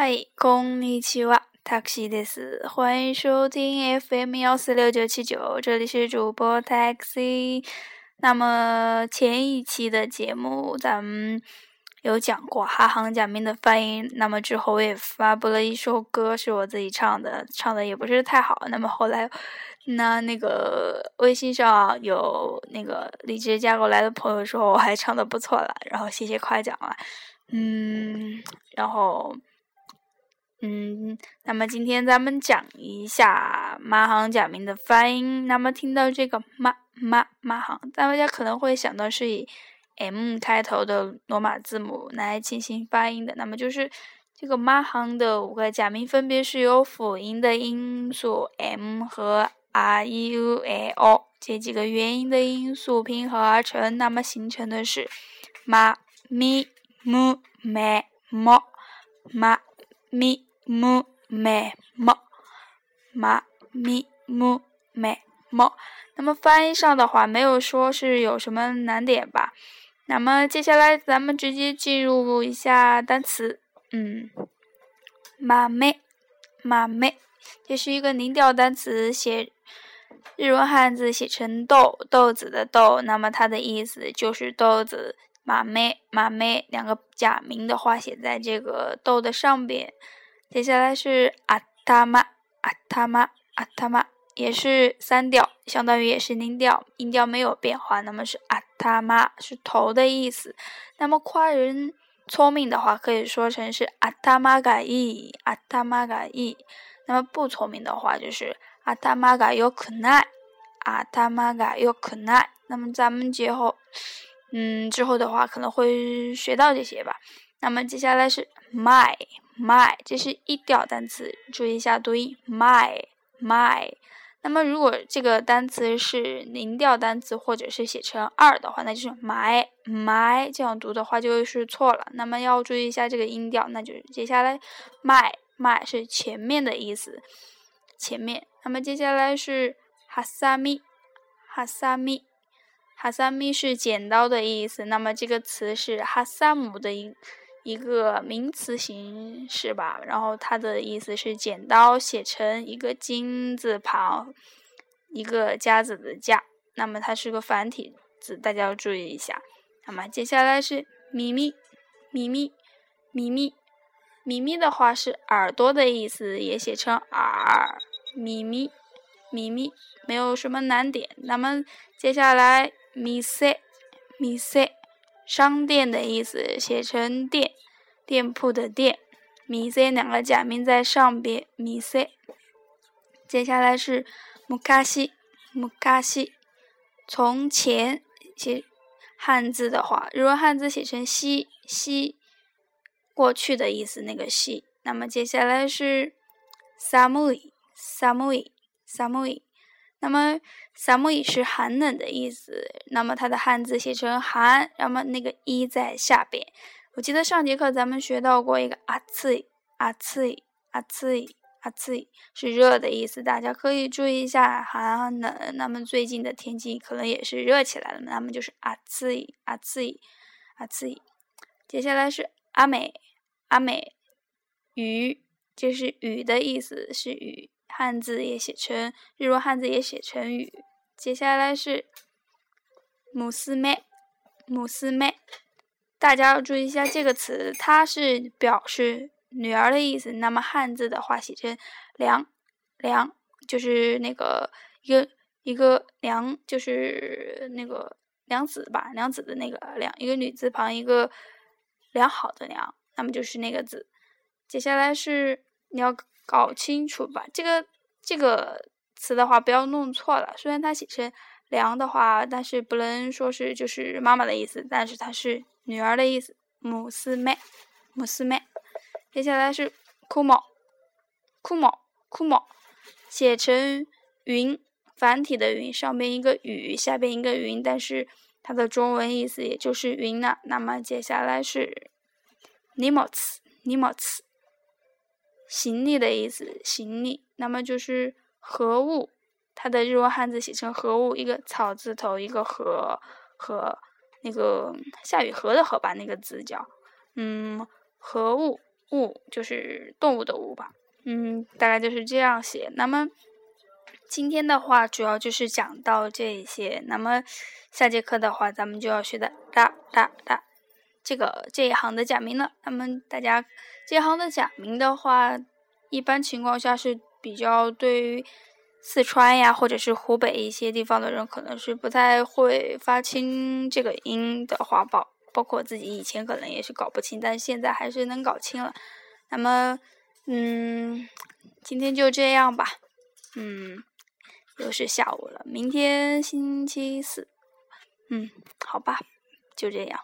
嗨，こんにちは、taxi です。欢迎收听 FM 幺四六九七九，这里是主播 taxi。那么前一期的节目咱们有讲过哈行假名的发音，那么之后我也发布了一首歌，是我自己唱的，唱的也不是太好。那么后来，那那个微信上有那个荔枝加过来的朋友说我还唱的不错了，然后谢谢夸奖了，嗯，然后。 嗯，那么今天咱们讲一下马行假名的发音。那么听到这个马马马行，大家可能会想到是以 M 开头的罗马字母来进行发音的。那么就是这个马行的五个假名，分别是由辅音的音素 M 和 R、E、U、A、O 这几个元音的音素拼合而成，那么形成的是马咪木麦么马咪。木美么，马咪木美么。那么发音上的话，没有说是有什么难点吧？那么接下来咱们直接进入一下单词。嗯，马妹，马妹，这是一个零调单词，写日文汉字写成豆豆子的豆，那么它的意思就是豆子。马妹，马妹，两个假名的话写在这个豆的上边。接下来是阿塔玛，阿塔玛，阿塔玛，也是三调，相当于也是零调，音调没有变化。那么是阿塔玛，是头的意思。那么夸人聪明的话，可以说成是阿塔玛嘎伊，阿塔玛嘎伊。那么不聪明的话，就是阿塔玛嘎有可奈，阿塔玛嘎有可奈。那么咱们节后，嗯，之后的话可能会学到这些吧。那么接下来是 my。my 这是一调单词，注意一下读音 my my。那么如果这个单词是零调单词，或者是写成二的话，那就是 my my 这样读的话就是错了。那么要注意一下这个音调，那就是接下来 my my 是前面的意思，前面。那么接下来是哈萨米哈萨米哈萨米是剪刀的意思。那么这个词是哈萨姆的音。一个名词形式吧，然后它的意思是剪刀，写成一个金字旁，一个夹子的夹，那么它是个繁体字，大家要注意一下。那么接下来是咪咪，咪咪，咪咪，咪咪的话是耳朵的意思，也写成耳，咪咪，咪咪，没有什么难点。那么接下来咪塞，咪塞。商店的意思写成店，店铺的店，米 c 两个假名在上边，米 c。接下来是木卡西，木卡西，从前写汉字的话，如果汉字写成西西，过去的意思那个西。那么接下来是萨木伊，萨木伊，萨木伊。那么，萨木伊是寒冷的意思。那么它的汉字写成寒，那么那个一在下边。我记得上节课咱们学到过一个阿茨阿茨阿茨阿茨是热的意思，大家可以注意一下寒冷。那么最近的天气可能也是热起来了，那么就是阿茨阿茨阿茨。接下来是阿美阿美雨，就是雨的意思，是雨。汉字也写成日文汉字也写成雨。接下来是母斯妹，母斯妹，大家要注意一下这个词，它是表示女儿的意思。那么汉字的话写成良，良就是那个一个一个良，就是那个良子吧，良子的那个良，一个女字旁一个良好的良，那么就是那个字。接下来是你要。搞清楚吧，这个这个词的话不要弄错了。虽然它写成“良”的话，但是不能说是就是妈妈的意思，但是它是女儿的意思。母斯妹，母斯妹。接下来是“枯毛”，枯毛，枯毛，写成“云”，繁体的“云”，上边一个雨，下边一个云，但是它的中文意思也就是云了。那么接下来是“尼莫茨”，尼莫茨。行李的意思，行李，那么就是何物，它的日文汉字写成何物，一个草字头，一个和和那个夏雨荷的荷吧，那个字叫，嗯，何物，物就是动物的物吧，嗯，大概就是这样写。那么今天的话，主要就是讲到这些。那么下节课的话，咱们就要学的哒哒哒这个这一行的假名呢。那么大家这一行的假名的话，一般情况下是比较对于四川呀，或者是湖北一些地方的人，可能是不太会发清这个音的话，包包括自己以前可能也是搞不清，但现在还是能搞清了。那么，嗯，今天就这样吧。嗯，又是下午了，明天星期四。嗯，好吧，就这样。